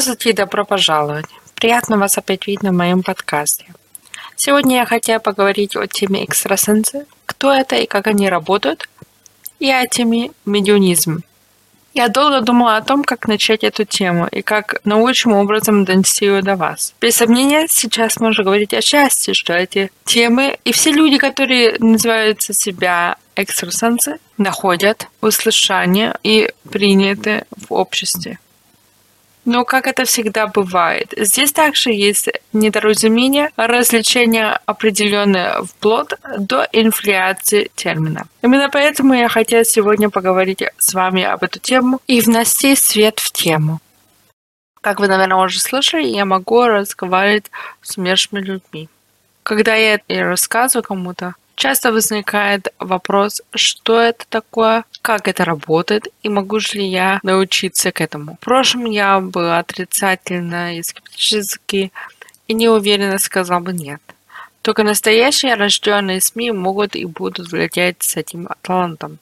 Здравствуйте и добро пожаловать. Приятно вас опять видеть на моем подкасте. Сегодня я хотела поговорить о теме экстрасенсы, кто это и как они работают, и о теме медиунизм. Я долго думала о том, как начать эту тему и как наилучшим образом донести ее до вас. Без сомнения, сейчас можно говорить о счастье, что эти темы и все люди, которые называются себя экстрасенсы, находят услышание и приняты в обществе. Но как это всегда бывает, здесь также есть недоразумение, развлечение определенное вплоть до инфляции термина. Именно поэтому я хотела сегодня поговорить с вами об эту тему и внести свет в тему. Как вы, наверное, уже слышали, я могу разговаривать с умершими людьми. Когда я рассказываю кому-то, Часто возникает вопрос, что это такое, как это работает и могу ли я научиться к этому. В прошлом я была отрицательно и скептически и неуверенно сказала бы нет. Только настоящие рожденные СМИ могут и будут влиять с этим талантом.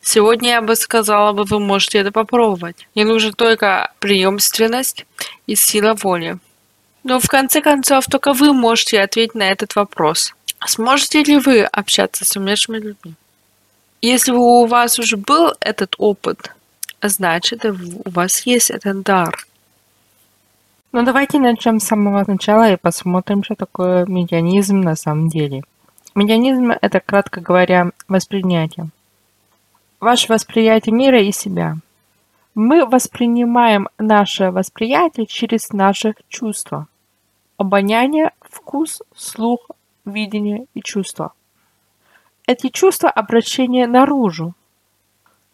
Сегодня я бы сказала бы, вы можете это попробовать. Не нужна только преемственность и сила воли. Но в конце концов только вы можете ответить на этот вопрос. Сможете ли вы общаться с умершими людьми? Если у вас уже был этот опыт, значит, у вас есть этот дар. Ну давайте начнем с самого начала и посмотрим, что такое медианизм на самом деле. Медианизм – это, кратко говоря, воспринятие. Ваше восприятие мира и себя. Мы воспринимаем наше восприятие через наши чувства. Обоняние, вкус, слух, видение и чувство. Эти чувства обращения наружу.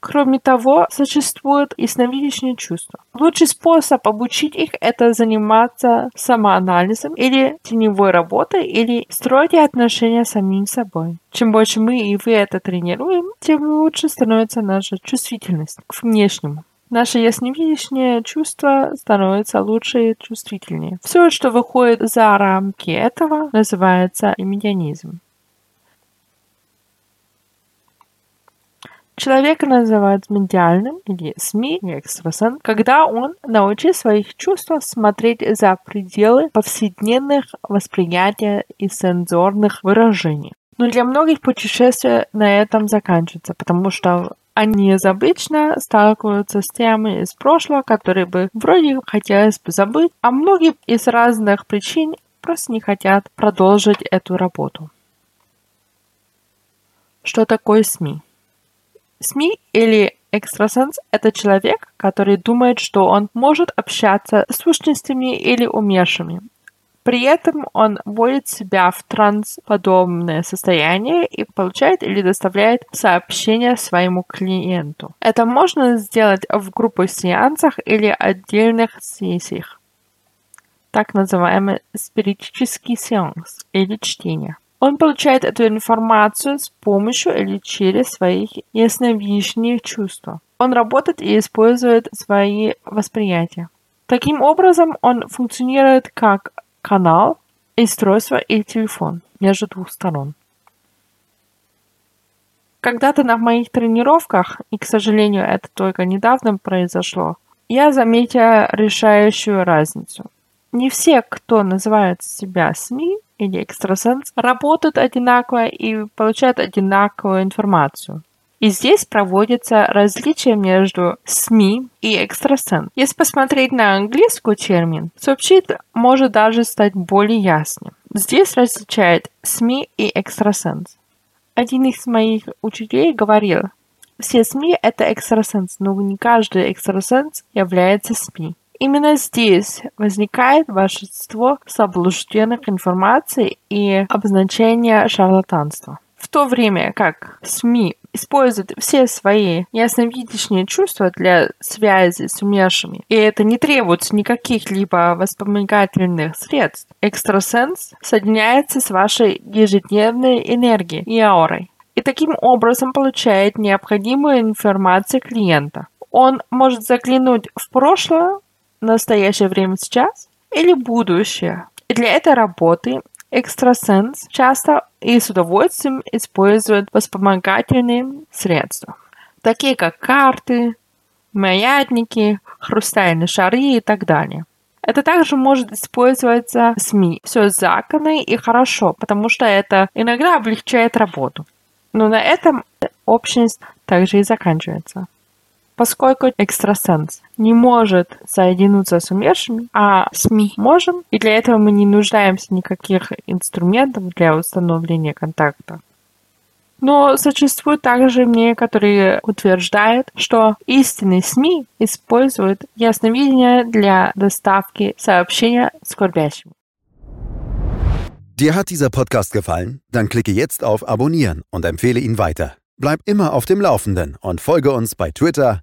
Кроме того, существует ясновидящее чувство. Лучший способ обучить их – это заниматься самоанализом или теневой работой, или строить отношения с самим собой. Чем больше мы и вы это тренируем, тем лучше становится наша чувствительность к внешнему. Наше ясновидящее чувство становится лучше и чувствительнее. Все, что выходит за рамки этого, называется медианизм. Человека называют медиальным или СМИ, или экстрасенс, когда он научил своих чувств смотреть за пределы повседневных восприятия и сенсорных выражений. Но для многих путешествия на этом заканчивается, потому что они обычно сталкиваются с темами из прошлого, которые бы вроде хотелось бы забыть, а многие из разных причин просто не хотят продолжить эту работу. Что такое СМИ? СМИ или экстрасенс – это человек, который думает, что он может общаться с сущностями или умершими, при этом он вводит себя в трансподобное состояние и получает или доставляет сообщения своему клиенту. Это можно сделать в групповых сеансах или отдельных сессиях. Так называемый спиритический сеанс или чтение. Он получает эту информацию с помощью или через свои ясновидящие чувства. Он работает и использует свои восприятия. Таким образом, он функционирует как канал, устройство и телефон между двух сторон. Когда-то на моих тренировках, и, к сожалению, это только недавно произошло, я заметила решающую разницу. Не все, кто называет себя СМИ или экстрасенс, работают одинаково и получают одинаковую информацию. И здесь проводится различие между СМИ и экстрасенс. Если посмотреть на английский термин, сообщит может даже стать более ясным. Здесь различает СМИ и экстрасенс. Один из моих учителей говорил, все СМИ – это экстрасенс, но не каждый экстрасенс является СМИ. Именно здесь возникает волшебство заблужденных информаций и обозначение шарлатанства. В то время как СМИ используют все свои ясновидящие чувства для связи с умершими, и это не требует никаких либо воспомогательных средств. Экстрасенс соединяется с вашей ежедневной энергией и аурой, и таким образом получает необходимую информацию клиента. Он может заглянуть в прошлое, настоящее время сейчас или будущее. И для этой работы экстрасенс часто и с удовольствием используют вспомогательные средства, такие как карты, маятники, хрустальные шары и так далее. Это также может использоваться СМИ. Все законы и хорошо, потому что это иногда облегчает работу. Но на этом общность также и заканчивается. Поскольку экстрасенс не может соединиться с умершими, а СМИ можем, и для этого мы не нуждаемся в никаких инструментов для установления контакта. Но существует также мнение, которое утверждает, что истинные СМИ используют ясновидение для доставки сообщения скорбящим. Dir hat dieser Podcast gefallen? Dann klicke jetzt auf Abonnieren und empfehle ihn weiter. Bleib immer auf dem Laufenden und folge uns bei Twitter,